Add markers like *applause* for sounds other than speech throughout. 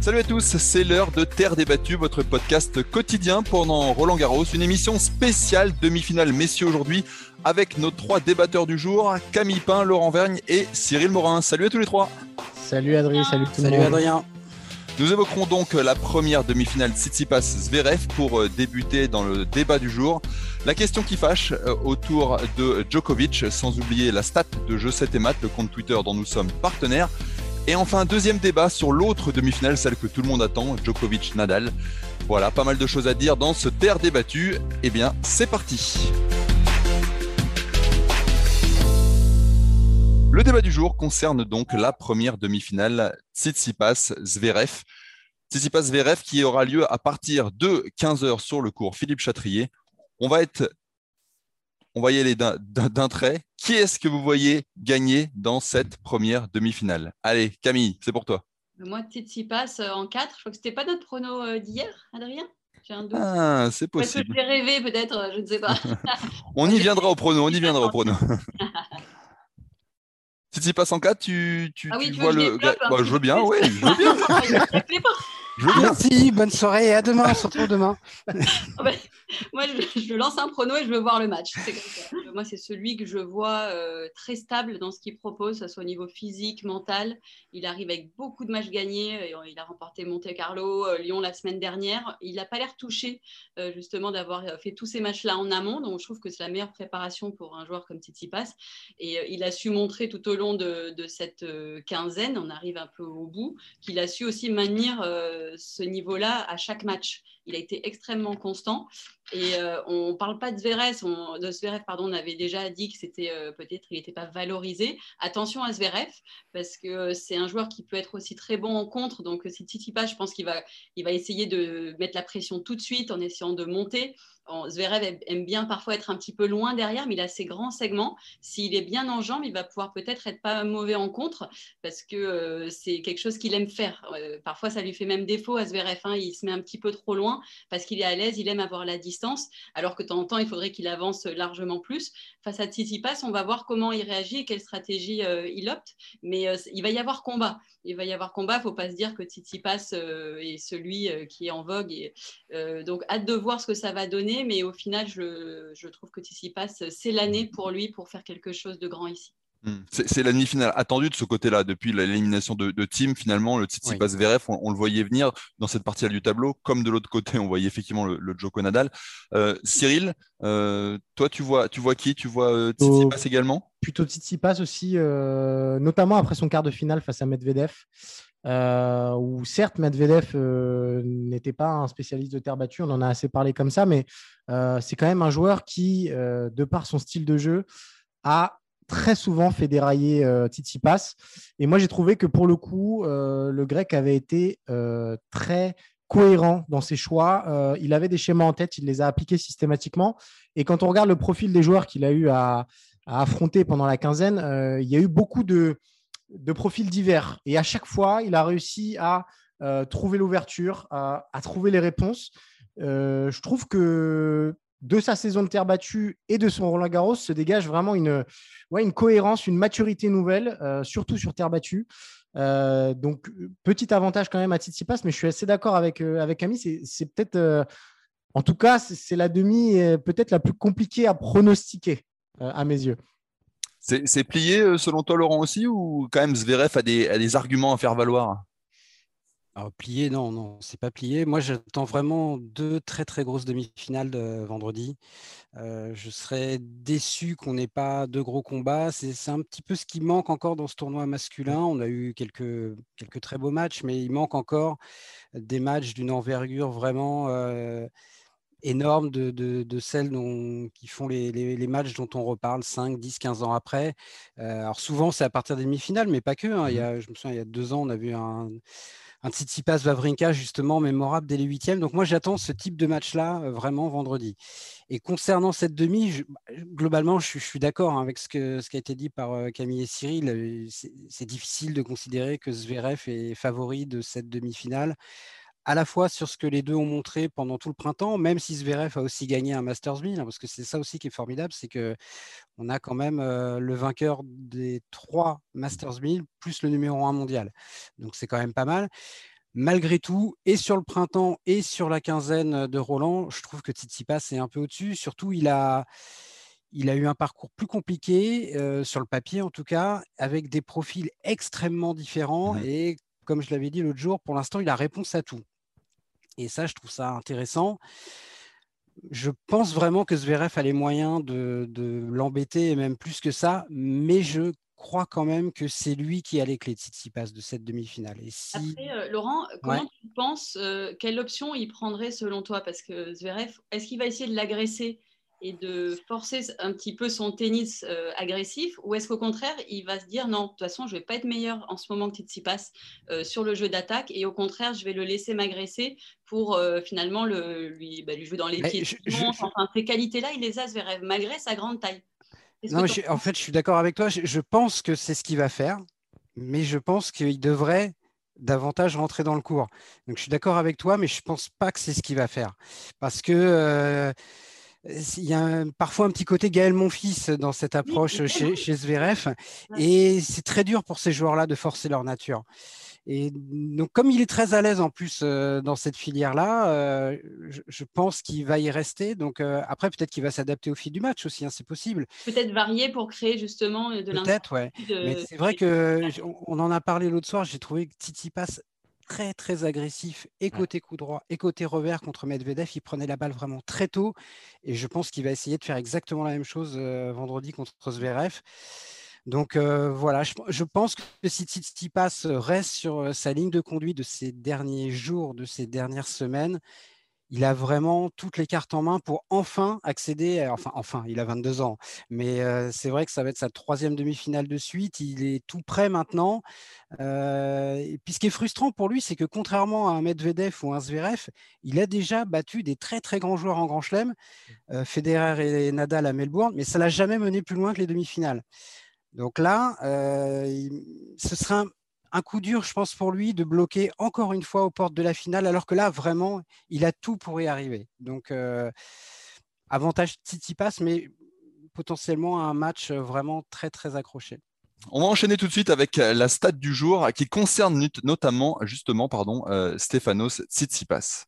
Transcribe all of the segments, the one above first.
Salut à tous, c'est l'heure de Terre débattue, votre podcast quotidien pendant Roland Garros, une émission spéciale demi-finale messieurs aujourd'hui avec nos trois débatteurs du jour, Camille Pain, Laurent Vergne et Cyril Morin. Salut à tous les trois. Salut Adrien, salut tout le Salut monde. Adrien. Nous évoquerons donc la première demi-finale Tsitsipas-Zverev pour euh, débuter dans le débat du jour. La question qui fâche euh, autour de Djokovic, sans oublier la stat de Jeu 7 et Mat, le compte Twitter dont nous sommes partenaires. Et enfin, deuxième débat sur l'autre demi-finale, celle que tout le monde attend, Djokovic-Nadal. Voilà, pas mal de choses à dire dans ce terre débattu. Eh bien, c'est parti. Le débat du jour concerne donc la première demi-finale Tsitsipas-Zverev. Tsitsipas-Zverev qui aura lieu à partir de 15h sur le cours Philippe Chatrier. On va être on va y aller d'un- trait. Qui est-ce que vous voyez gagner dans cette première demi-finale? Allez, Camille, c'est pour toi. Moi, Tsitsipas euh, en 4, je crois que c'était pas notre prono euh, d'hier, Adrien? J'ai un doute. Ah, c'est Ou Est-ce que possible. je l'ai rêvé peut-être euh, Je ne sais pas. *laughs* On y viendra au prono, on y viendra au prono. *laughs* Tsitsipas en 4, tu, tu, Ah oui, tu tu vois le. développe un Bah, je veux bien, oui, je veux bien. *laughs* Je veux bien. Merci, bonne soirée et à demain, on se retrouve demain. *laughs* Moi, je, lance un prono et je veux voir le match. Ça. Moi, c'est celui que je vois euh, très stable dans ce qu'il propose, que ce soit au niveau physique, mental. Il arrive avec beaucoup de matchs gagnés. Il a remporté Monte Carlo, euh, Lyon la semaine dernière. Il n'a pas l'air touché, euh, justement, d'avoir fait tous ces matchs-là en amont. Donc, je trouve que c'est la meilleure préparation pour un joueur comme Tsitsipas. Et euh, il a su montrer tout au long de, cette euh, quinzaine, on arrive un peu au bout, qu'il a su aussi maintenir euh, ce niveau-là à chaque match. Il a été extrêmement constant. Et euh, on ne parle pas de Zverev, on, de Zverev, pardon, on avait déjà dit que c'était euh, peut-être il n'était pas valorisé. Attention à Zverev, parce que euh, c'est un joueur qui peut être aussi très bon en contre. Donc, si Tsitsipas, je pense qu'il va, il va essayer de mettre la pression tout de suite en essayant de monter. En- Zverev aime- bien parfois être un petit peu loin derrière, mais il a ses grands segments. S'il est bien en jambes, il va pouvoir peut-être être pas mauvais en contre, parce que euh, c'est quelque chose qu'il aime faire. Euh, parfois, ça lui fait même défaut à Zverev. hein. Il se met un petit peu trop loin parce qu'il est à l'aise, il aime avoir la distance, alors que de temps en temps, il faudrait qu'il avance largement plus. Face à Tsitsipas, on va voir comment il réagit et quelle stratégie euh, il opte, mais il va y avoir combat. Il va y avoir combat, faut pas se dire que Tsitsipas euh, est celui euh, qui est en vogue. Euh, donc, hâte de voir ce que ça va donner, mais au final, je, je trouve que Tsitsipas, c'est l'année pour lui pour faire quelque chose de grand ici. Hmm. C'est la demi-finale attendue de ce côté-là. Depuis l'élimination de, de Team, finalement, le Tsitsipas Zverev, on, on le voyait venir dans cette partie-là du tableau, comme de l'autre côté, on voyait effectivement le, le Nadal. Euh, Cyril, euh, toi, tu vois, tu vois qui Tu vois euh, Tsitsipas également? Plutôt Tsitsipas aussi, euh, notamment après son quart de finale face à Medvedev, euh, où certes Medvedev euh, n'était pas un spécialiste de terre battue, on en a assez parlé comme ça, mais euh, c'est quand même un joueur qui, euh, de par son style de jeu, a très souvent fait dérailler euh, Tsitsipas. Et moi, j'ai trouvé que pour le coup, euh, le grec avait été euh, très cohérent dans ses choix. Euh, il avait des schémas en tête, il les a appliqués systématiquement. Et quand on regarde le profil des joueurs qu'il a eu à, affronter pendant la quinzaine, il y a eu beaucoup de, profils divers. Et à chaque fois, il a réussi à trouver l'ouverture, à, trouver les réponses. Je trouve que de sa saison de terre battue et de son Roland Garros se dégage vraiment une, ouais, une cohérence, une maturité nouvelle, euh, surtout sur terre battue. Euh, donc, petit avantage quand même à Tsitsipas, mais je suis assez d'accord avec, euh, avec Camille. C'est, peut-être, en tout cas, c'est, la demi peut-être la plus compliquée à pronostiquer à mes yeux. C'est plié selon toi, Laurent, aussi, ou quand même Zverev a des, a des arguments à faire valoir? Alors, plié, non, non, c'est pas plié. Moi, j'attends vraiment deux très très grosses demi-finales de vendredi. Euh, je serais déçu qu'on n'ait pas de gros combats. C'est un petit peu ce qui manque encore dans ce tournoi masculin. On a eu quelques, quelques très beaux matchs, mais il manque encore des matchs d'une envergure vraiment euh, énorme de, celles qui font les, matchs dont on reparle 5, 10, 15 ans après. alors souvent, c'est à partir des demi-finales, mais pas que. Hein. Il y mmh je me souviens, il y a deux ans, on a vu un, un Tsitsipas Vavrinka justement mémorable dès les huitièmes. Donc moi j'attends ce type de match-là euh, vraiment vendredi. Et concernant cette demi, globalement je, suis d'accord hein, avec ce qui a été dit par euh, Camille et Cyril. Euh, c'est difficile de considérer que Zverev est favori de cette demi-finale à la fois sur ce que les deux ont montré pendant tout le printemps, même si Zverev a aussi gagné un Masters 1000, hein, parce que c'est ça aussi qui est formidable, c'est que on a quand même le vainqueur des trois Masters 1000 plus le numéro un mondial. Donc c'est quand même pas mal. Malgré tout, et sur le printemps et sur la quinzaine de Roland, je trouve que Tsitsipas est un peu au-dessus. Surtout, il a, il a eu un parcours plus compliqué, sur le papier en tout cas, avec des profils extrêmement différents. Et comme je l'avais dit l'autre jour, pour l'instant, il a réponse à tout. Et ça, je trouve ça intéressant. Je pense vraiment que Zverev a les moyens de, l'embêter, et même plus que ça, mais je crois quand même que c'est lui qui a les clés de Tsitsipas de cette demi-finale. Et Après, euh, Laurent, comment tu penses, euh, quelle option il prendrait selon toi? Parce que Zverev, est-ce qu'il va essayer de l'agresser? Et de forcer un petit peu son tennis euh, agressif ou est-ce qu'au contraire, il va se dire non, de toute façon, je ne vais pas être meilleur en ce moment que Tsitsipas euh, sur le jeu d'attaque et au contraire, je vais le laisser m'agresser pour euh, finalement le, lui, bah, lui, jouer dans les pieds. Enfin, ces qualités-là, il les a malgré sa grande taille. Non, en fait, je suis d'accord avec toi. Je, pense que c'est ce qu'il va faire, mais je pense qu'il devrait davantage rentrer dans le cours. Donc, je suis d'accord avec toi, mais je ne pense pas que c'est ce qu'il va faire. Parce que il y a parfois un petit côté Gaël Monfils dans cette approche chez, *laughs* chez Zverev. Et c'est très dur pour ces joueurs-là de forcer leur nature. Et donc, comme il est très à l'aise en plus euh, dans cette filière-là, euh, je, pense qu'il va y rester. Donc, euh, après, peut-être qu'il va s'adapter au fil du match aussi, hein, c'est possible. Peut-être varier pour créer justement de Peut-être, ouais. Mais c'est vrai que on en a parlé l'autre soir. J'ai trouvé que Titi passe très très agressif et côté coup droit et côté revers contre Medvedev. Il prenait la balle vraiment très tôt et je pense qu'il va essayer de faire exactement la même chose euh, vendredi contre Zverev. Donc euh, voilà, je, pense que si passe reste sur sa ligne de conduite de ces derniers jours, de ces dernières semaines, il a vraiment toutes les cartes en main pour enfin accéder, enfin, enfin, il a 22 ans, mais c'est vrai que ça va être sa troisième demi-finale de suite. Il est tout prêt maintenant. et puis ce qui est frustrant pour lui, c'est que contrairement à un Medvedev ou un Zverev, il a déjà battu des très très grands joueurs en Grand Chelem, Federer et Nadal à Melbourne, mais ça l'a jamais mené plus loin que les demi-finales. Donc là, ce sera un, un coup dur, je pense, pour lui de bloquer encore une fois aux portes de la finale, alors que là, vraiment, il a tout pour y arriver. Donc, euh, avantage passe, mais potentiellement un match vraiment très, très accroché. On va enchaîner tout de suite avec la stat du jour qui concerne notamment, justement, pardon, euh, Stefanos Tsitsipas.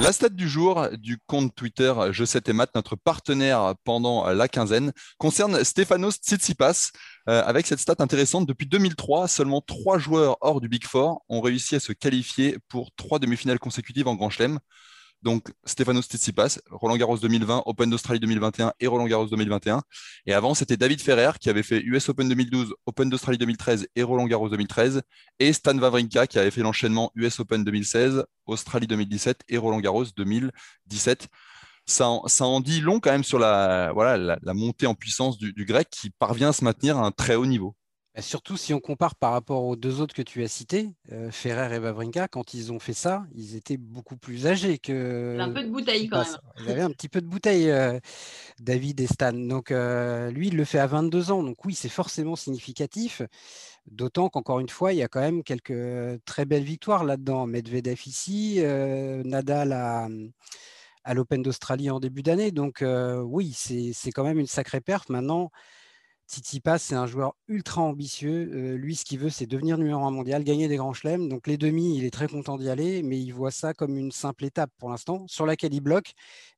La stat du jour du compte Twitter Je sais tes maths, notre partenaire pendant la quinzaine, concerne Stefanos Tsitsipas. Euh, avec cette stat intéressante, depuis 2003, seulement trois joueurs hors du Big Four ont réussi à se qualifier pour trois demi-finales consécutives en Grand Chelem. Donc, Stefanos Tsitsipas, Roland Garros 2020, Open d'Australie 2021 et Roland Garros 2021. Et avant, c'était David Ferrer qui avait fait US Open 2012, Open d'Australie 2013 et Roland Garros 2013. Et Stan Wawrinka qui avait fait l'enchaînement US Open 2016, Australie 2017 et Roland Garros 2017. Ça en, dit long quand même sur la, montée en puissance du grec qui parvient à se maintenir à un très haut niveau. Bah, surtout si on compare par rapport aux deux autres que tu as cités, euh, Ferrer et Vavrinka, quand ils ont fait ça, ils étaient beaucoup plus âgés que. Un peu de bouteille quand même. Ils avaient un petit peu de bouteille, euh, David et Stan. Donc euh, lui, il le fait à 22 ans. Donc oui, c'est forcément significatif. D'autant qu'encore une fois, il y a quand même quelques très belles victoires là-dedans. Medvedev ici, Nadal à, à l'Open d'Australie en début d'année. Donc oui, c'est quand même une sacrée perf. Maintenant, Tsitsipas, c'est un joueur ultra ambitieux. Euh, lui, ce qu'il veut, c'est devenir numéro un mondial, gagner des grands chelems. Donc les demi, il est très content d'y aller, mais il voit ça comme une simple étape pour l'instant, sur laquelle il bloque,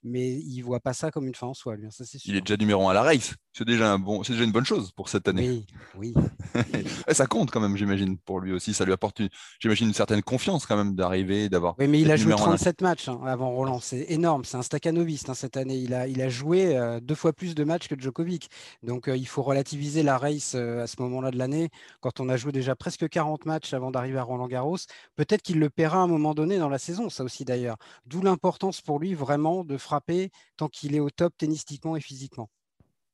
mais il voit pas ça comme une fin en soi. Lui, hein, Il est déjà numéro un à la race. C'est déjà, un bon, c'est déjà une bonne chose pour cette année. Oui, oui. *laughs* ça compte quand même, j'imagine, pour lui aussi. Ça lui apporte, j'imagine, une certaine confiance quand même d'arriver, d'avoir. Oui, mais il a joué 37 matchs hein, avant Roland. C'est énorme. C'est un staccanoviste hein, cette année. Il a, il a joué euh, deux fois plus de matchs que Djokovic. Donc euh, il faut relativiser relativiser la race à ce moment-là de l'année, quand on a joué déjà presque 40 matchs avant d'arriver à Roland Garros. Peut-être qu'il le paiera à un moment donné dans la saison, ça aussi d'ailleurs. D'où l'importance pour lui vraiment de frapper tant qu'il est au top tennistiquement et physiquement.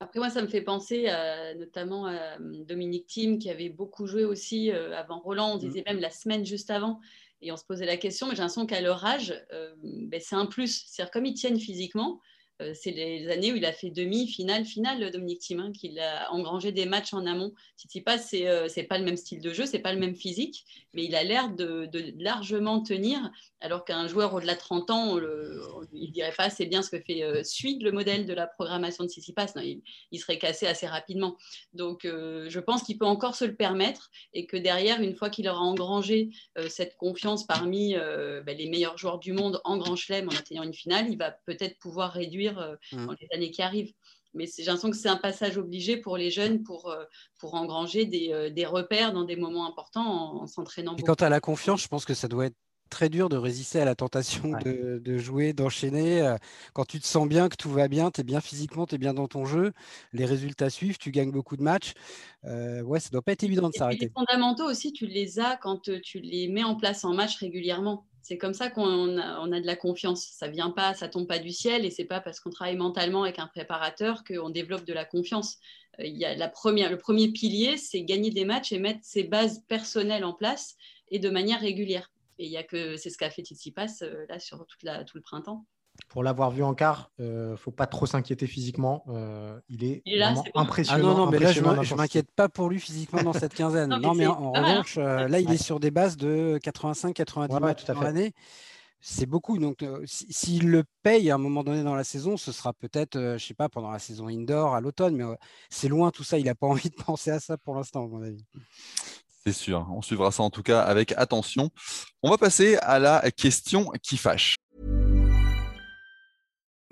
Après, moi, ça me fait penser notamment à Dominique Thiem, qui avait beaucoup joué aussi avant Roland. On mmh. disait même la semaine juste avant. Et on se posait la question, mais j'ai l'impression qu'à leur âge, ben, c'est un plus. C'est-à-dire, comme ils tiennent physiquement, euh, c'est les années où il a fait demi, finale, finale, Dominique Thiem, hein, qu'il a engrangé des matchs en amont. Tsitsipas, c'est euh, c'est pas le même style de jeu, c'est pas le même physique, mais il a l'air de, largement tenir, alors qu'un joueur au-delà de 30 ans, il ne dirait pas assez bien ce que fait euh, le modèle de la programmation de Tsitsipas. Non, il, serait cassé assez rapidement. Donc, je pense qu'il peut encore se le permettre et que derrière, une fois qu'il aura engrangé cette confiance parmi ben, les meilleurs joueurs du monde en Grand Chelem en atteignant une finale, il va peut-être pouvoir réduire euh, mm. dans les années qui arrivent. Mais j'ai l'impression que c'est un passage obligé pour les jeunes pour, euh, pour engranger des, euh, des repères dans des moments importants en, s'entraînant. Et quant à la confiance, je pense que ça doit être très dur de résister à la tentation de, de, jouer, d'enchaîner. Quand tu te sens bien, que tout va bien, tu es bien physiquement, tu es bien dans ton jeu, les résultats suivent, tu gagnes beaucoup de matchs. ouais, ça doit pas être évident de s'arrêter. Les fondamentaux aussi, tu les as quand tu les mets en place en match régulièrement. C'est comme ça qu'on a, de la confiance. Ça vient pas, ça tombe pas du ciel, et c'est pas parce qu'on travaille mentalement avec un préparateur qu'on développe de la confiance. Euh, il y a le premier pilier, c'est gagner des matchs et mettre ses bases personnelles en place et de manière régulière. Et il y a que c'est ce qu'a fait Tsitsipas euh, là sur tout le printemps pour l'avoir vu en quart, il euh, ne faut pas trop s'inquiéter physiquement. Euh, il est vraiment impressionnant. Ah non, non, mais là, je ne m'inquiète pas pour lui physiquement dans cette quinzaine. *laughs* non, mais, en, revanche, euh, là, il est sur des bases de 85-90 matchs par année. C'est beaucoup. Donc, s'il le paye à un moment donné dans la saison, ce sera peut-être, je ne sais pas, pendant la saison indoor, à l'automne, mais c'est loin tout ça. Il n'a pas *laughs* envie de penser à ça pour l'instant, à mon avis. C'est sûr. On suivra ça en tout cas avec attention. On va passer à la question qui fâche.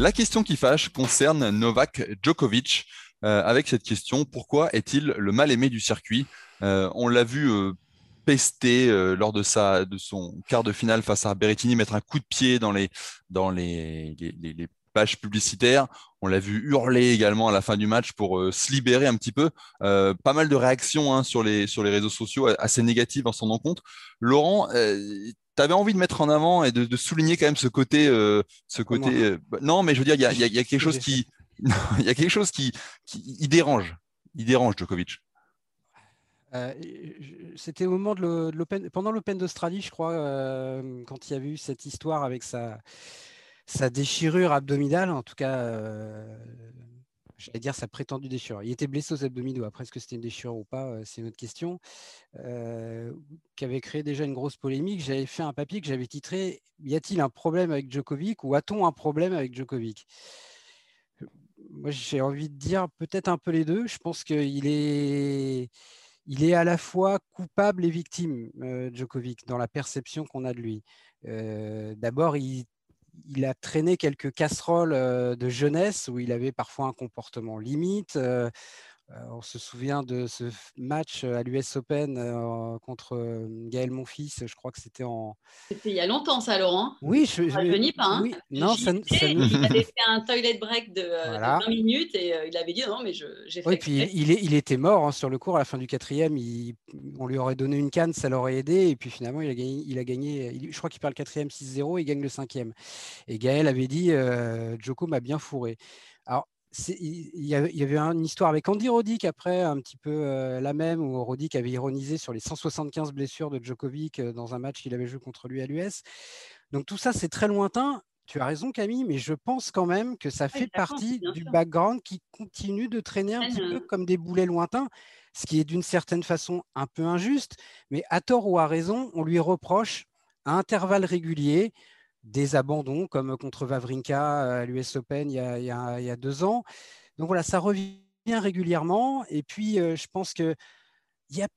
La question qui fâche concerne Novak Djokovic. Euh, avec cette question, pourquoi est-il le mal-aimé du circuit? Euh, On l'a vu euh, pester lors de, son quart de finale face à Berrettini, mettre un coup de pied dans les, pages publicitaires. On l'a vu hurler également à la fin du match pour se libérer un petit peu. pas mal de réactions hein, sur, les, sur les réseaux sociaux assez négatives en son encontre. Laurent, tu avais envie de mettre en avant et de, souligner quand même ce côté, euh, ce côté. Euh, bah, non, mais je veux dire, il y a, y a, quelque chose qui, *laughs* il y a quelque chose qui, qui il dérange, il dérange Djokovic. Euh, c'était au moment de l'Open, pendant l'Open d'Australie, je crois, quand il y a eu cette histoire avec sa, sa déchirure abdominale, en tout cas j'allais dire sa prétendue déchirure. Il était blessé aux abdominaux. Après, est-ce que c'était une déchirure ou pas euh, C'est une autre question. Euh, qui avait créé déjà une grosse polémique. J'avais fait un papier que j'avais titré Y a-t-il un problème avec Djokovic ou a-t-on un problème avec Djokovic? Moi, j'ai envie de dire peut-être un peu les deux. Je pense qu'il est, il est à la fois coupable et victime, euh, Djokovic, dans la perception qu'on a de lui. D'abord, il il a traîné quelques casseroles de jeunesse où il avait parfois un comportement limite. Euh, on se souvient de ce match à l'US Open euh, contre Gaël Monfils, je crois que c'était en. C'était il y a longtemps, ça, Laurent. Oui, je ne pas. Hein. Non, ça, Il avait *laughs* fait un toilet break de, 20 minutes et il avait dit non, mais j'ai fait. Oui, puis il, il, était mort hein, sur le cours à la fin du quatrième. on lui aurait donné une canne, ça l'aurait aidé. Et puis finalement, il a gagné. Il a gagné je crois qu'il perd le quatrième 6-0 et il gagne le cinquième. Et Gaël avait dit Joko m'a bien fourré. Alors, il y avait une histoire avec Andy Roddick après, un petit peu euh, la même, où Roddick avait ironisé sur les 175 blessures de Djokovic euh, dans un match qu'il avait joué contre lui à l'US. Donc tout ça, c'est très lointain. Tu as raison, Camille, mais je pense quand même que ça fait partie du background qui continue de traîner un petit peu comme des boulets lointains, ce qui est d'une certaine façon un peu injuste, mais à tort ou à raison, on lui reproche à intervalles réguliers des abandons comme contre Vavrinka à l'US Open il y, a, deux ans. Donc voilà, ça revient régulièrement. Et puis, je pense que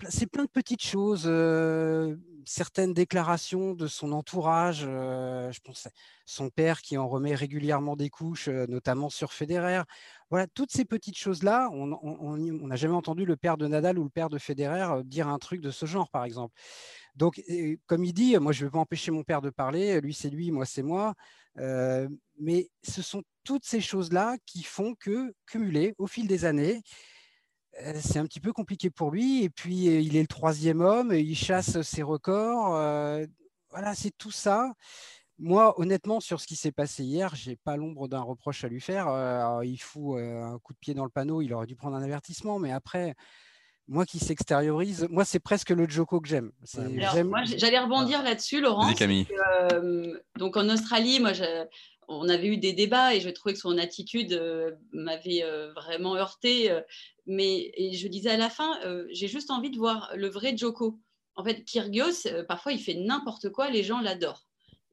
c'est plein de petites choses, certaines déclarations de son entourage. je pense son père qui en remet régulièrement des couches, notamment sur Federer. Voilà, toutes ces petites choses-là, on n'a jamais entendu le père de Nadal ou le père de Federer dire un truc de ce genre, par exemple. Donc, comme il dit, moi, je ne vais pas empêcher mon père de parler. Lui, c'est lui, moi, c'est moi. mais ce sont toutes ces choses-là qui font que, cumulées au fil des années, c'est un petit peu compliqué pour lui. Et puis, il est le troisième homme, il chasse ses records. voilà, c'est tout ça. Moi, honnêtement, sur ce qui s'est passé hier, j'ai pas l'ombre d'un reproche à lui faire. il fout un coup de pied dans le panneau, il aurait dû prendre un avertissement. Mais après, moi qui s'extériorise, moi, c'est presque le Joko que j'aime. J'allais rebondir là-dessus, Laurent. donc, en Australie, moi, on avait eu des débats et je trouvais que son attitude m'avait vraiment heurté mais je disais à la fin, euh, j'ai juste envie de voir le vrai Joko. En fait, Kyrgios, euh, parfois, il fait n'importe quoi, les gens l'adorent.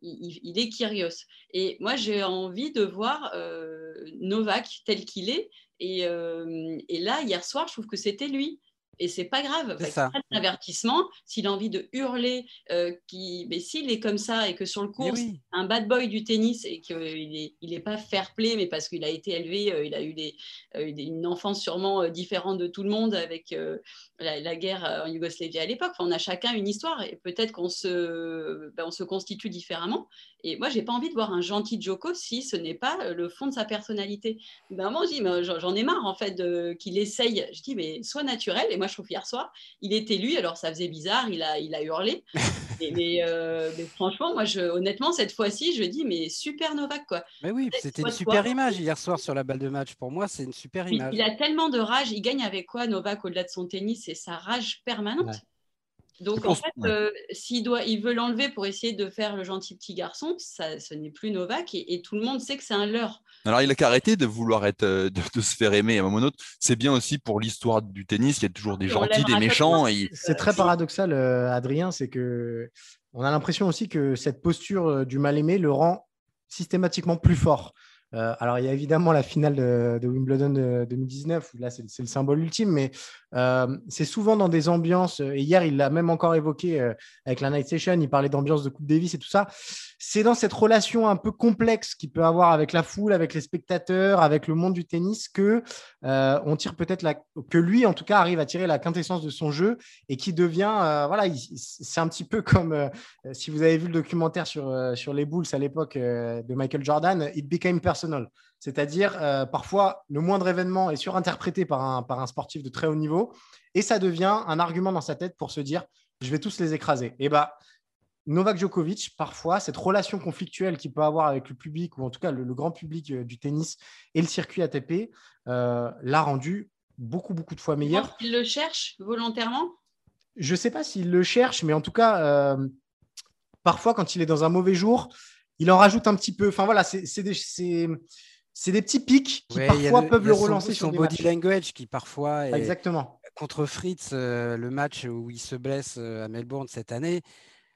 Il, est Kyrgios. Et moi, j'ai envie de voir euh, Novak tel qu'il est. Et, et, là, hier soir, je trouve que c'était lui et c'est pas grave. C'est un avertissement. S'il a envie de hurler, euh, qui... mais s'il est comme ça et que sur le cours, un bad boy du tennis et qu'il n'est il est pas fair play, mais parce qu'il a été élevé, euh, il a eu des, euh, une enfance sûrement différente de tout le monde avec la, guerre en Yougoslavie à l'époque. on a chacun une histoire et peut-être qu'on se, ben, on se constitue différemment. Et moi, j'ai pas envie de voir un gentil Joko si ce n'est pas le fond de sa personnalité. Ben, moi, j'en ai marre en fait qu'il essaye. Je dis, mais sois naturel. Et moi, trouve hier soir, il était lui. Alors, ça faisait bizarre. Il a, il a hurlé. *laughs* Euh, mais, franchement, moi, je, honnêtement, cette fois-ci, je dis, mais super Novak, quoi. Mais oui, c'était une super image hier soir sur la balle de match. Pour moi, c'est une super image. Il, a tellement de rage. Il gagne avec quoi, Novak, au-delà de son tennis? C'est sa rage permanente. Donc en fait, euh, s'il doit, il veut l'enlever pour essayer de faire le gentil petit garçon, ça, ce n'est plus Novak et, tout le monde sait que c'est un leurre. Alors il a qu'à arrêter de vouloir être, euh, de, se faire aimer à un moment ou autre. C'est bien aussi pour l'histoire du tennis. Il y a toujours des gentils, des méchants. Et... C'est très paradoxal, euh, Adrien, c'est que on a l'impression aussi que cette posture du mal aimé le rend systématiquement plus fort. Euh, alors, il y a évidemment la finale de, Wimbledon de 2019, où là, c'est le symbole ultime, mais euh, c'est souvent dans des ambiances, et hier, il l'a même encore évoqué euh, avec la Night Session, il parlait d'ambiance de Coupe Davis et tout ça. C'est dans cette relation un peu complexe qu'il peut avoir avec la foule, avec les spectateurs, avec le monde du tennis, que on tire peut-être que lui, en tout cas, arrive à tirer la quintessence de son jeu et qui devient, voilà, c'est un petit peu comme si vous avez vu le documentaire sur, sur les Bulls à l'époque de Michael Jordan, It Became Personal c'est-à-dire, euh, parfois, le moindre événement est surinterprété par un, par un sportif de très haut niveau et ça devient un argument dans sa tête pour se dire je vais tous les écraser. Et bah, Novak Djokovic, parfois, cette relation conflictuelle qu'il peut avoir avec le public, ou en tout cas le, grand public euh, du tennis et le circuit ATP, euh, l'a rendu beaucoup, beaucoup de fois meilleur. Il le cherche volontairement? Je ne sais pas s'il le cherche, mais en tout cas, parfois, quand il est dans un mauvais jour, il en rajoute un petit peu. Enfin voilà, c'est des, des, petits pics qui parfois peuvent le relancer son, sur body language qui parfois est... exactement contre Fritz euh, le match où il se blesse euh, à Melbourne cette année.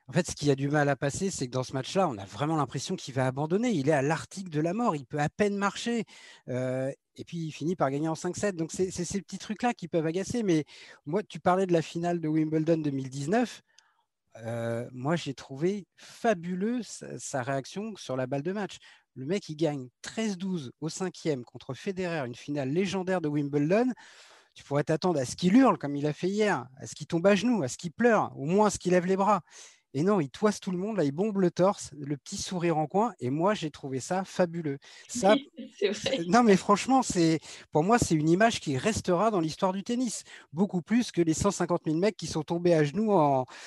En fait, ce qui a du mal à passer, c'est que dans ce match-là, on a vraiment l'impression qu'il va abandonner. Il est à l'article de la mort, il peut à peine marcher. Euh, et puis, il finit par gagner en 5-7. Donc, c'est ces petits trucs-là qui peuvent agacer. Mais moi, tu parlais de la finale de Wimbledon 2019 moi, j'ai trouvé fabuleux sa, réaction sur la balle de match. Le mec, il gagne 13-12 au cinquième contre Federer, une finale légendaire de Wimbledon. Tu pourrais t'attendre à ce qu'il hurle comme il a fait hier, à ce qu'il tombe à genoux, à ce qu'il pleure, au moins à ce qu'il lève les bras. Et non, il toise tout le monde, là, il bombe le torse, le petit sourire en coin. Et moi, j'ai trouvé ça fabuleux. Ça, non, mais franchement, c'est pour moi, c'est une image qui restera dans l'histoire du tennis, beaucoup plus que les 150 000 mecs qui sont tombés à genoux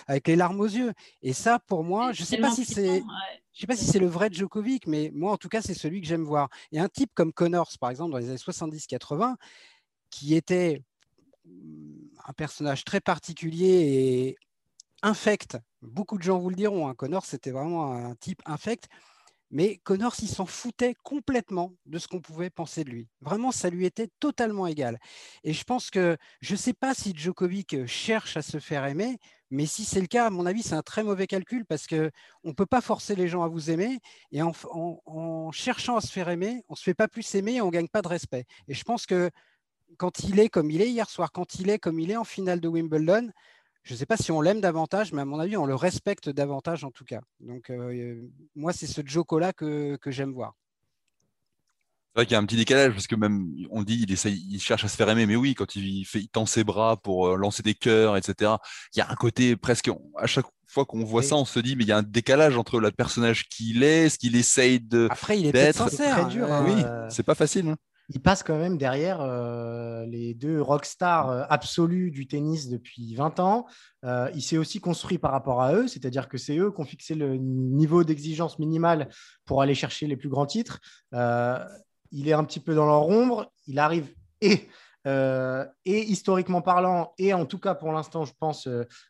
avec les larmes aux yeux. Et ça, pour moi, je ne sais pas si c'est. Je sais pas si c'est le vrai Djokovic, mais moi, en tout cas, c'est celui que j'aime voir. Et un type comme Connors, par exemple, dans les années 70-80, qui était un personnage très particulier et infect. Beaucoup de gens vous le diront. Hein. Connor, c'était vraiment un type infect. mais Connors, il s'en foutait complètement de ce qu'on pouvait penser de lui. Vraiment, ça lui était totalement égal. Et je pense que, je ne sais pas si Djokovic cherche à se faire aimer, mais si c'est le cas, à mon avis, c'est un très mauvais calcul parce qu'on ne peut pas forcer les gens à vous aimer. Et en, cherchant à se faire aimer, on ne se fait pas plus aimer et on ne gagne pas de respect. Et je pense que quand il est comme il est hier soir, quand il est comme il est en finale de Wimbledon, je ne sais pas si on l'aime davantage, mais à mon avis, on le respecte davantage en tout cas. Donc, euh, moi, c'est ce Joko-là que, j'aime voir. C'est vrai qu'il y a un petit décalage parce que même on dit il essaye, il cherche à se faire aimer, mais oui, quand il fait, il tend ses bras pour euh, lancer des cœurs, etc. Il y a un côté presque à chaque fois qu'on voit ça, on se dit mais il y a un décalage entre le personnage qu'il est, ce qu'il essaye de. Après, il est peut-être sincère. Très dur. Oui, c'est pas facile. Hein il passe quand même derrière euh, les deux rockstars euh, absolus du tennis depuis 20 ans. Euh, il s'est aussi construit par rapport à eux, c'est-à-dire que c'est eux qui ont fixé le niveau d'exigence minimale pour aller chercher les plus grands titres. il est un petit peu dans leur ombre. Il arrive et, et historiquement parlant, et en tout cas pour l'instant, je pense,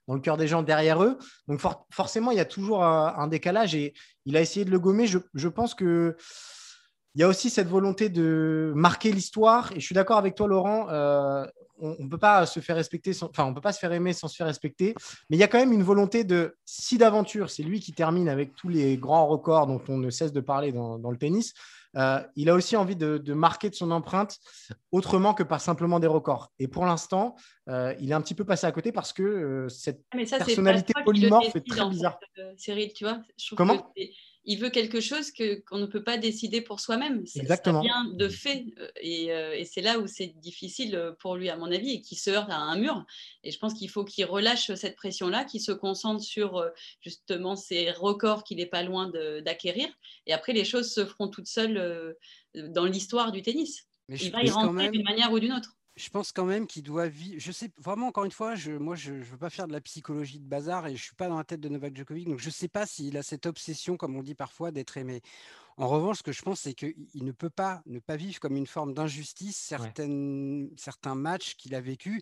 dans le cœur des gens derrière eux. Donc forcément, il y a toujours un, décalage et il a essayé de le gommer. Je, je pense que il y a aussi cette volonté de marquer l'histoire. Et je suis d'accord avec toi, Laurent. Euh, on ne peut pas se faire respecter, enfin, on peut pas se faire aimer sans se faire respecter. Mais il y a quand même une volonté de, si d'aventure, c'est lui qui termine avec tous les grands records dont on ne cesse de parler dans, le tennis. Euh, il a aussi envie de, marquer de son empreinte autrement que par simplement des records. Et pour l'instant, euh, il est un petit peu passé à côté parce que cette ah, personnalité polymorphe est très bizarre. Cyril, tu vois, Comment? Il veut quelque chose que, qu'on ne peut pas décider pour soi-même. Exactement. Ça vient de fait. Euh, euh, et, c'est là où c'est difficile euh, pour lui, à mon avis, et qui se heurte à un mur. Et je pense qu'il faut qu'il relâche cette pression-là, qu'il se concentre sur justement ces records qu'il n'est pas loin d'acquérir. Et après, les choses se feront toutes seules dans l'histoire du tennis. Mais il va y rentrer d'une manière ou d'une autre je pense quand même qu'il doit vivre. Je sais vraiment, encore une fois, je, moi, je ne veux pas faire de la psychologie de bazar et je ne suis pas dans la tête de Novak Djokovic, donc je ne sais pas s'il a cette obsession, comme on dit parfois, d'être aimé. En revanche, ce que je pense, c'est qu'il ne peut pas ne pas vivre comme une forme d'injustice certains matchs qu'il a vécu.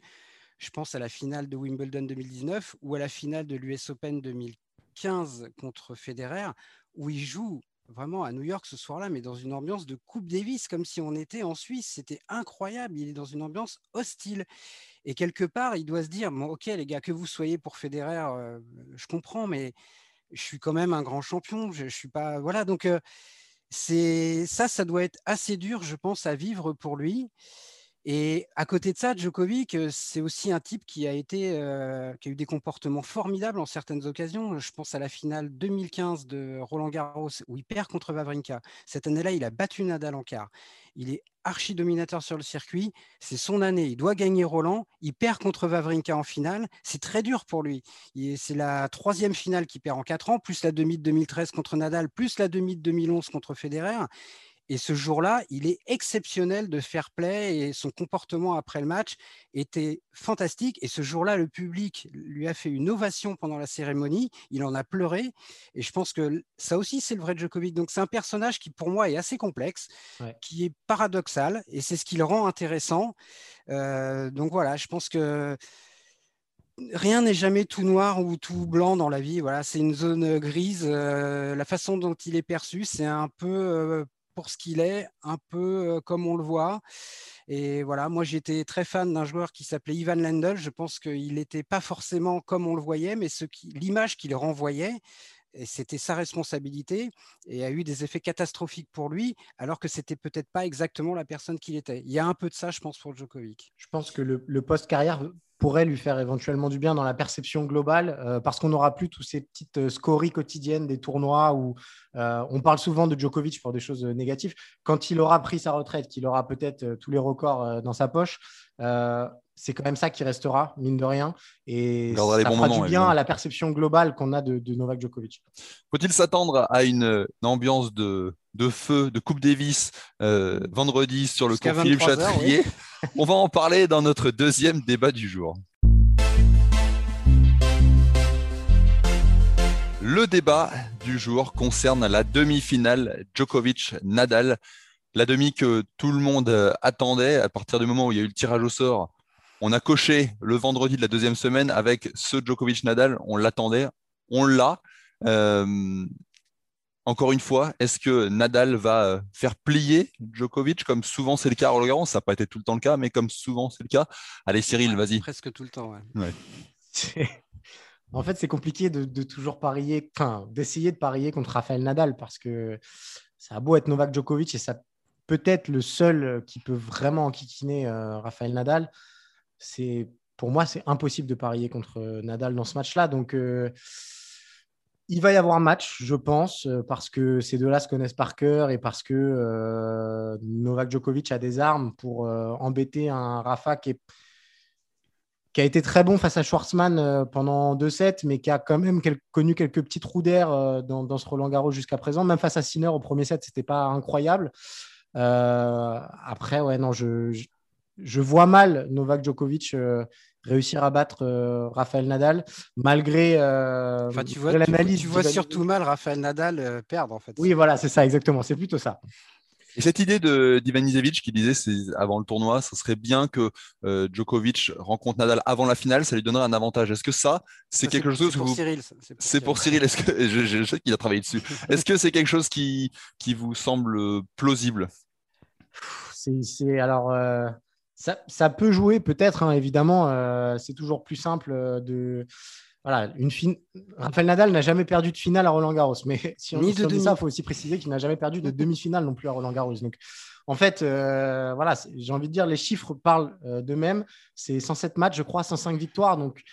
Je pense à la finale de Wimbledon 2019 ou à la finale de l'US Open 2015 contre Federer, où il joue vraiment à New York ce soir-là, mais dans une ambiance de Coupe Davis, comme si on était en Suisse. C'était incroyable. Il est dans une ambiance hostile. Et quelque part, il doit se dire bon, Ok, les gars, que vous soyez pour Federer, euh, je comprends, mais je suis quand même un grand champion. Je, suis pas. Voilà. Donc, euh, c'est ça, ça doit être assez dur, je pense, à vivre pour lui. Et à côté de ça, Djokovic, euh, c'est aussi un type qui a, euh, a eu des comportements formidables en certaines occasions. Je pense à la finale 2015 de Roland Garros où il perd contre Vavrinka. Cette année-là, il a battu Nadal en quart. Il est archi dominateur sur le circuit. C'est son année. Il doit gagner Roland. Il perd contre Vavrinka en finale. C'est très dur pour lui. C'est la troisième finale qu'il perd en quatre ans, plus la demi de 2013 contre Nadal, plus la demi de 2011 contre Federer. Et ce jour-là, il est exceptionnel de fair play et son comportement après le match était fantastique. Et ce jour-là, le public lui a fait une ovation pendant la cérémonie. Il en a pleuré. Et je pense que ça aussi, c'est le vrai Djokovic. Donc, c'est un personnage qui, pour moi, est assez complexe, qui est paradoxal. Et c'est ce qui le rend intéressant. Euh, donc, voilà, je pense que rien n'est jamais tout noir ou tout blanc dans la vie. Voilà, c'est une zone grise. Euh, la façon dont il est perçu, c'est un peu euh, pour ce qu'il est, un peu comme on le voit. Et voilà, moi j'étais très fan d'un joueur qui s'appelait Ivan Lendl. Je pense qu'il n'était pas forcément comme on le voyait, mais l'image qu'il renvoyait, c'était sa responsabilité et a eu des effets catastrophiques pour lui, alors que c'était peut-être pas exactement la personne qu'il était. Il y a un peu de ça, je pense, pour Djokovic. Je pense que le, le post-carrière pourrait lui faire éventuellement du bien dans la perception globale, euh, parce qu'on n'aura plus toutes ces petites euh, scories quotidiennes des tournois où euh, on parle souvent de Djokovic pour des choses négatives. Quand il aura pris sa retraite, qu'il aura peut-être tous les records dans sa poche, c'est quand même ça qui restera, mine de rien. Et ça fera du bien à la perception globale qu'on a de, Novak Djokovic. Faut-il s'attendre à une, ambiance de, feu, de Coupe Davis vendredi sur le camp Philippe Chatrier? *laughs* On va en parler dans notre deuxième débat du jour. Le débat du jour concerne la demi-finale Djokovic-Nadal. La demi que tout le monde attendait à partir du moment où il y a eu le tirage au sort. On a coché le vendredi de la deuxième semaine avec ce Djokovic-Nadal. On l'attendait, on l'a. Euh, encore une fois, est-ce que Nadal va euh, faire plier Djokovic comme souvent c'est le cas à Roland Garros? Ça n'a pas été tout le temps le cas, mais comme souvent c'est le cas. Allez, Cyril, vas-y. Presque tout le temps, ouais. *laughs* En fait, c'est compliqué de, toujours parier, enfin, d'essayer de parier contre Rafael Nadal parce que ça a beau être Novak Djokovic et ça peut être le seul qui peut vraiment enquiquiner euh, Rafael Nadal. C'est pour moi, c'est impossible de parier contre Nadal dans ce match-là. Donc, euh, il va y avoir un match, je pense, euh, parce que ces deux-là se connaissent par cœur et parce que euh, Novak Djokovic a des armes pour euh, embêter un Rafa qui, a été très bon face à Schwartzmann pendant deux sets, mais qui a quand même connu quelques petits trous d'air dans, ce Roland Garros jusqu'à présent. Même face à Sinner au premier set, c'était pas incroyable. après, ouais, non, je, vois mal Novak Djokovic réussir à battre euh, Raphaël Nadal, malgré, euh, tu vois, l'analyse. Tu, vois surtout mal Raphaël Nadal euh, perdre, en fait. Oui, voilà, c'est ça, exactement. C'est plutôt ça. Et cette idée de d'Ivanisevic qui disait avant le tournoi, ce serait bien que Djokovic rencontre Nadal avant la finale, ça lui donnerait un avantage. Est-ce que ça, c'est quelque chose C'est pour Cyril. C'est pour, Cyril. Est-ce que je, sais qu'il a travaillé dessus. *laughs* Est-ce que c'est quelque chose qui qui vous semble plausible? C'est alors. Ça, peut jouer peut-être, hein, évidemment. Euh, c'est toujours plus simple euh, de. Voilà, une fin... Rafael Nadal n'a jamais perdu de finale à Roland Garros. Mais *laughs* si on dit ça, il faut aussi préciser qu'il n'a jamais perdu de demi-finale non plus à Roland Garros. Donc, en fait, euh, voilà, j'ai envie de dire, les chiffres parlent d'eux-mêmes. C'est 107 matchs, je crois, 105 victoires. Donc,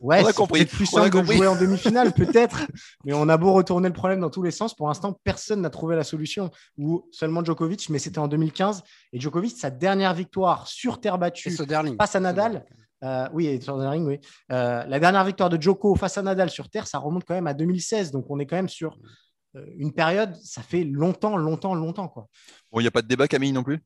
Ouais, c'est plus simple de jouer en demi-finale, *laughs* peut-être. mais on a beau retourner le problème dans tous les sens. Pour l'instant, personne n'a trouvé la solution. Ou seulement Djokovic, mais c'était en 2015. Et Djokovic, sa dernière victoire sur terre battue face à Nadal. Euh, oui, sur oui. Euh, la dernière victoire de Djoko face à Nadal sur terre, ça remonte quand même à 2016. Donc on est quand même sur euh, une période, ça fait longtemps, longtemps, longtemps. Quoi. Bon, il n'y a pas de débat, Camille, non plus?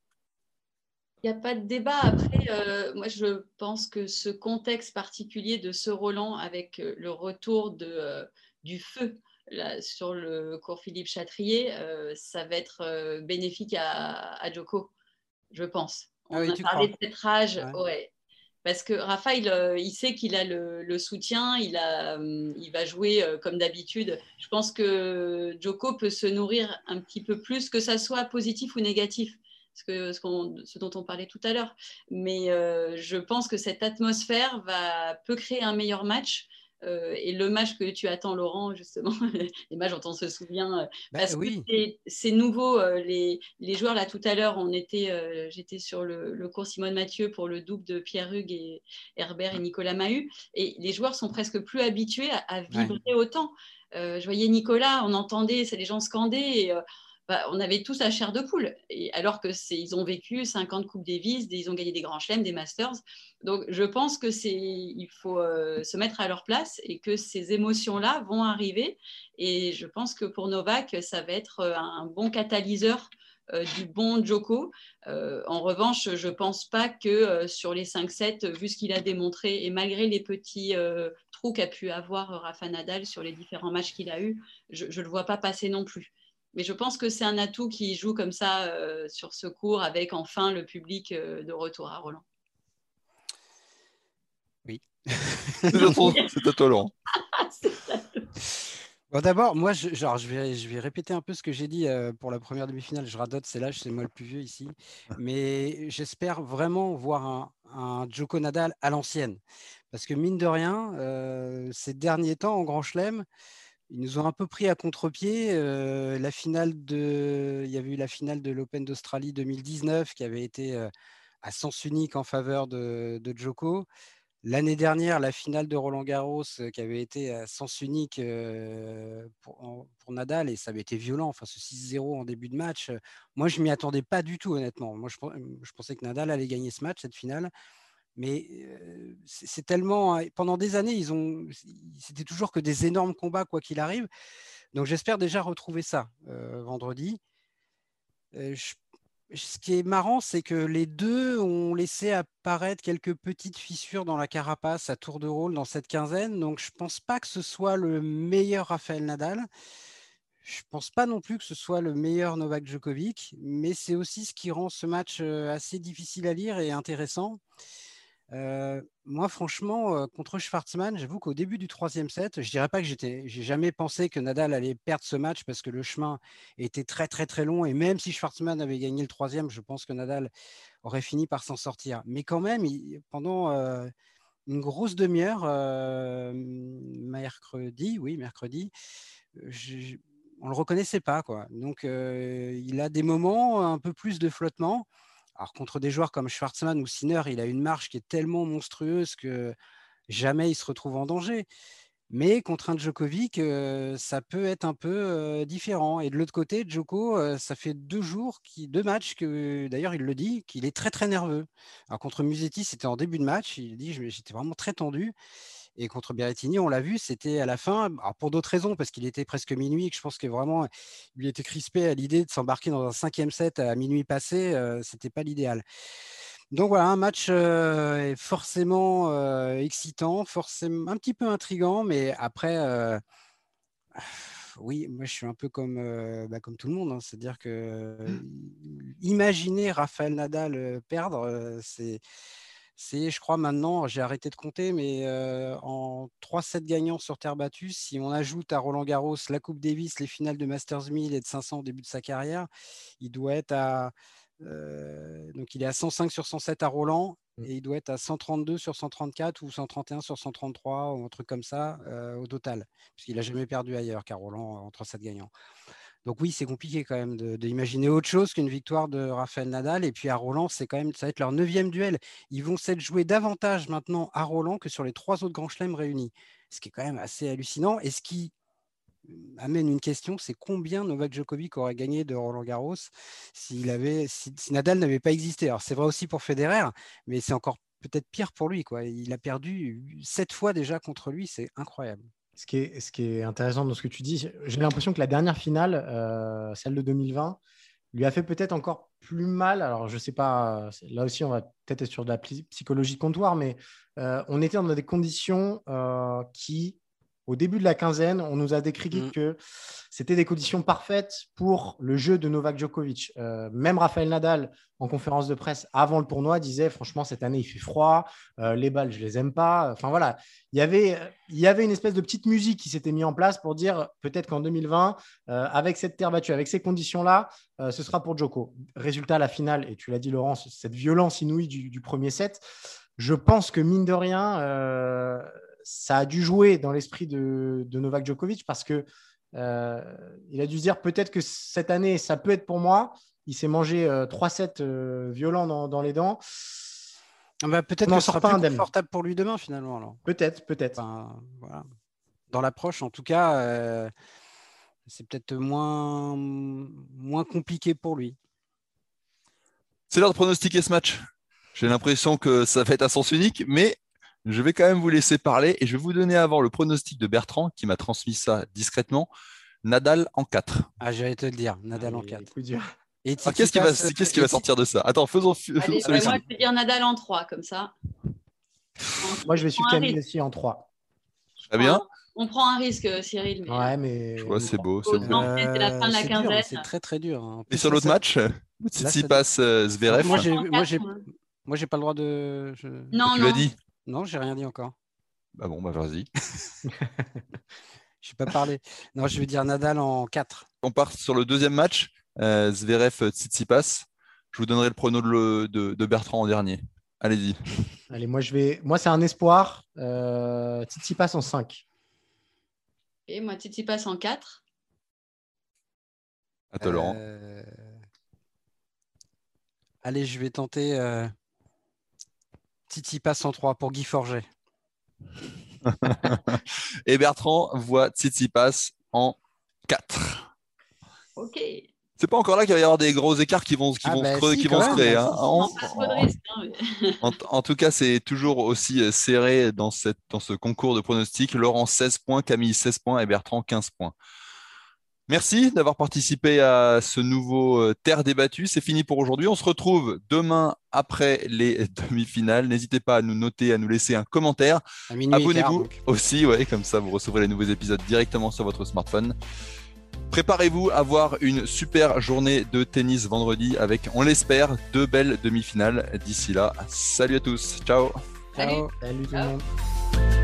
N'y a pas de débat. Après, euh, moi, je pense que ce contexte particulier de ce Roland, avec euh, le retour de, euh, du feu là, sur le cours Philippe Chatrier, ça va être bénéfique à, à, Joko, je pense. Ah On a parlé de cette rage. Ouais. Parce que Rafa, il, sait qu'il a le, soutien, il, a, il va jouer comme d'habitude. Je pense que Joko peut se nourrir un petit peu plus, que ça soit positif ou négatif ce, que, ce, dont on parlait tout à l'heure. Mais euh, je pense que cette atmosphère va, peut créer un meilleur match. Euh, et le match que tu attends, Laurent, justement, *laughs* les matchs dont on se souvient, euh, bah parce que c'est nouveau. les, les, joueurs, là, tout à l'heure, on était, j'étais sur le, le, cours Simone Mathieu pour le double de Pierre Hugues et Herbert et Nicolas Mahut. Et les joueurs sont presque plus habitués à, vibrer autant. je voyais Nicolas, on entendait, c'est les gens scandaient. Et, bah, on avait tous la chair de poule. Et alors que ont vécu 50 Coupes Davis, ils ont gagné des grands chelems, des Masters. Donc, je pense que c'est, il faut euh, se mettre à leur place et que ces émotions-là vont arriver. Et je pense que pour Novak, ça va être euh, un bon catalyseur euh, du bon Joko. en revanche, je ne pense pas que sur les 5-7, vu ce qu'il a démontré, et malgré les petits trous qu'a pu avoir Rafa Nadal sur les différents matchs qu'il a eus, je ne le vois pas passer non plus. Mais je pense que c'est un atout qui joue comme ça euh, sur ce cours avec enfin le public euh, de retour à Roland. Oui. *laughs* c'est à toi, Laurent. *laughs* Bon, D'abord, moi, je, genre, je, vais, je vais répéter un peu ce que j'ai dit euh, pour la première demi-finale. Je radote, c'est l'âge, c'est moi le plus vieux ici. Mais j'espère vraiment voir un, un Joko Nadal à l'ancienne. Parce que mine de rien, ces derniers temps en Grand Chelem, ils nous ont un peu pris à contre-pied. La finale de, il y avait eu la finale de l'Open d'Australie 2019 qui avait été à sens unique en faveur de, de Joko. L'année dernière, la finale de Roland Garros qui avait été à sens unique pour, Nadal et ça avait été violent. Enfin, ce 6-0 en début de match. Moi, je m'y attendais pas du tout, honnêtement. Moi, je, pensais que Nadal allait gagner ce match, cette finale. Mais c'est tellement. Pendant des années, ils ont. C'était toujours que des énormes combats, quoi qu'il arrive. Donc j'espère déjà retrouver ça vendredi. ce qui est marrant, c'est que les deux ont laissé apparaître quelques petites fissures dans la carapace à tour de rôle dans cette quinzaine. Donc je ne pense pas que ce soit le meilleur Rafael Nadal. Je ne pense pas non plus que ce soit le meilleur Novak Djokovic, mais c'est aussi ce qui rend ce match assez difficile à lire et intéressant. Euh, moi, franchement, euh, contre Schwartzmann, j'avoue qu'au début du troisième set, je dirais pas que j'étais, j'ai jamais pensé que Nadal allait perdre ce match parce que le chemin était très très très long et même si Schwartzmann avait gagné le troisième, je pense que Nadal aurait fini par s'en sortir. Mais quand même, pendant euh, une grosse demi-heure, mercredi, oui, mercredi, on le reconnaissait pas quoi. Donc il a des moments un peu plus de flottement. Alors contre des joueurs comme Schwartzmann ou Sinner, il a une marche qui est tellement monstrueuse que jamais il se retrouve en danger. Mais contre un Djokovic, ça peut être un peu différent. Et de l'autre côté, Djoko, ça fait deux jours, deux matchs que, d'ailleurs, il le dit, qu'il est très très nerveux. Alors contre Musetti, c'était en début de match. Il dit, j'étais vraiment très tendu. Et contre Berrettini, on l'a vu, c'était à la fin, pour d'autres raisons, parce qu'il était presque minuit, que je pense que vraiment, il était crispé à l'idée de s'embarquer dans un cinquième set à minuit passé, Ce c'était pas l'idéal. Donc voilà, un match forcément excitant, forcément un petit peu intrigant, mais après, *sighs* oui, moi je suis un peu comme, bah, comme tout le monde, hein. c'est-à-dire que mmh. imaginer Raphaël Nadal perdre, c'est c'est, je crois maintenant, j'ai arrêté de compter, mais en 3-7 gagnants sur terre battue, si on ajoute à Roland Garros la Coupe Davis, les finales de Masters 1000 et de 500 au début de sa carrière, il doit être à donc il est à 105 sur 107 à Roland mmh. et il doit être à 132 sur 134 ou 131 sur 133 ou un truc comme ça au total, puisqu'il n'a jamais perdu ailleurs qu'à Roland entre 7 gagnants. Donc oui, c'est compliqué quand même d'imaginer autre chose qu'une victoire de Rafael Nadal. Et puis à Roland, c'est quand même, ça va être leur neuvième duel. Ils vont s'être joués davantage maintenant à Roland que sur les trois autres grands chelems réunis. Ce qui est quand même assez hallucinant. Et ce qui amène une question, c'est combien Novak Djokovic aurait gagné de Roland Garros s'il avait, si, Nadal n'avait pas existé? Alors c'est vrai aussi pour Federer, mais c'est encore peut-être pire pour lui. Quoi. Il a perdu sept fois déjà contre lui, c'est incroyable. Ce qui, est, intéressant dans ce que tu dis, j'ai l'impression que la dernière finale, euh, celle de 2020, lui a fait peut-être encore plus mal. Alors, je ne sais pas, là aussi, on va peut-être être sur de la psychologie comptoir, mais euh, on était dans des conditions euh, qui au début de la quinzaine, on nous a décrit mm. que c'était des conditions parfaites pour le jeu de Novak Djokovic. Euh, même Rafael Nadal, en conférence de presse avant le tournoi, disait franchement, cette année, il fait froid, euh, les balles, je les aime pas. Enfin voilà, il y avait, il y avait une espèce de petite musique qui s'était mise en place pour dire peut-être qu'en 2020, euh, avec cette terre battue, avec ces conditions-là, ce sera pour Djoko. Résultat, la finale, et tu l'as dit, Laurence, cette violence inouïe du, du, premier set. Je pense que mine de rien, ça a dû jouer dans l'esprit de, Novak Djokovic parce que euh, il a dû se dire peut-être que cette année, ça peut être pour moi. Il s'est mangé euh, 3-7 euh, violents dans, les dents. Ah bah, peut-être que ce sera pas plus confortable pour lui demain finalement. Peut-être, peut-être. Dans l'approche, en tout cas, c'est peut-être moins, moins compliqué pour lui. C'est l'heure de pronostiquer ce match. J'ai l'impression que ça va être à sens unique, mais je vais quand même vous laisser parler et je vais vous donner avant le pronostic de Bertrand qui m'a transmis ça discrètement. Nadal en 4. Ah, j'allais te le dire, Nadal en 4. Et ah, qu'est-ce qui, va, qu'est-ce qui va sortir de ça? Attends, faisons. Allez, moi, je vais dire Nadal en 3, comme ça. moi, je vais suivre Camille aussi en 3. Très bien. On prend un risque, Cyril. Mais... Ouais, mais. Je vois, c'est beau. C'est la fin de la quinzaine. C'est très, très dur. Hein. Et sur l'autre match, si passe euh, Zverev. Moi, j'ai, moi, j'ai, pas le droit de. Non, tu non. l'as dit. Non, j'ai rien dit encore. Bah bon, bah vas-y. *laughs* je n'ai pas parlé. Non, je vais dire Nadal en 4. On part sur le deuxième match, euh, Zverev Tsitsipas. Je vous donnerai le prono de, Bertrand en dernier. Allez-y. *laughs* Allez, moi je vais. Moi, c'est un espoir. Euh, Tsitsipas en 5. Et moi, Tsitsipas en 4. À toi, Laurent. Euh, allez, je vais tenter. Euh... Tsitsipas en 3 pour Guy Forget. *laughs* Et Bertrand voit Tsitsipas en 4. Ok. C'est pas encore là qu'il va y avoir des gros écarts qui vont, qui ah vont, bah se, qui vont se créer. Hein. *laughs* En, en, tout cas, c'est toujours aussi euh, serré dans, cette, dans ce concours de pronostics. Laurent 16 points, Camille 16 points et Bertrand 15 points. Merci d'avoir participé à ce nouveau euh, Terre débattue. C'est fini pour aujourd'hui. On se retrouve demain après les *laughs* demi-finales. N'hésitez pas à nous noter, à nous laisser un commentaire. Abonnez-vous aussi, ouais, comme ça vous recevrez les nouveaux épisodes directement sur votre smartphone. Préparez-vous à voir une super journée de tennis vendredi avec, on l'espère, deux belles demi-finales. D'ici là, salut à tous. Ciao Salut. Salut tout le Ciao. monde.